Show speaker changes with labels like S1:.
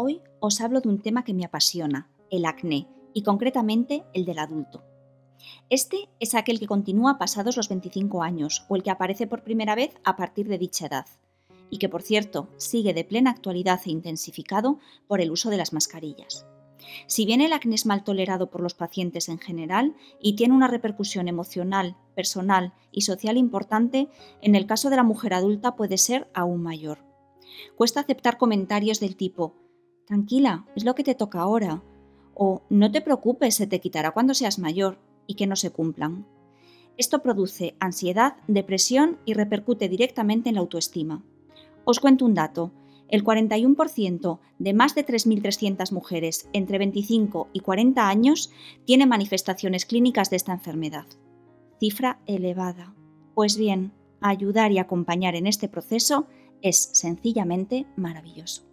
S1: Hoy os hablo de un tema que me apasiona, el acné, y concretamente el del adulto. Este es aquel que continúa pasados los 25 años o el que aparece por primera vez a partir de dicha edad, y que por cierto sigue de plena actualidad e intensificado por el uso de las mascarillas. Si bien el acné es mal tolerado por los pacientes en general y tiene una repercusión emocional, personal y social importante, en el caso de la mujer adulta puede ser aún mayor. Cuesta aceptar comentarios del tipo, tranquila, es lo que te toca ahora, o no te preocupes, se te quitará cuando seas mayor, y que no se cumplan. Esto produce ansiedad, depresión y repercute directamente en la autoestima. Os cuento un dato. El 41% de más de 3.300 mujeres entre 25 y 40 años tiene manifestaciones clínicas de esta enfermedad. Cifra elevada. Pues bien, ayudar y acompañar en este proceso es sencillamente maravilloso.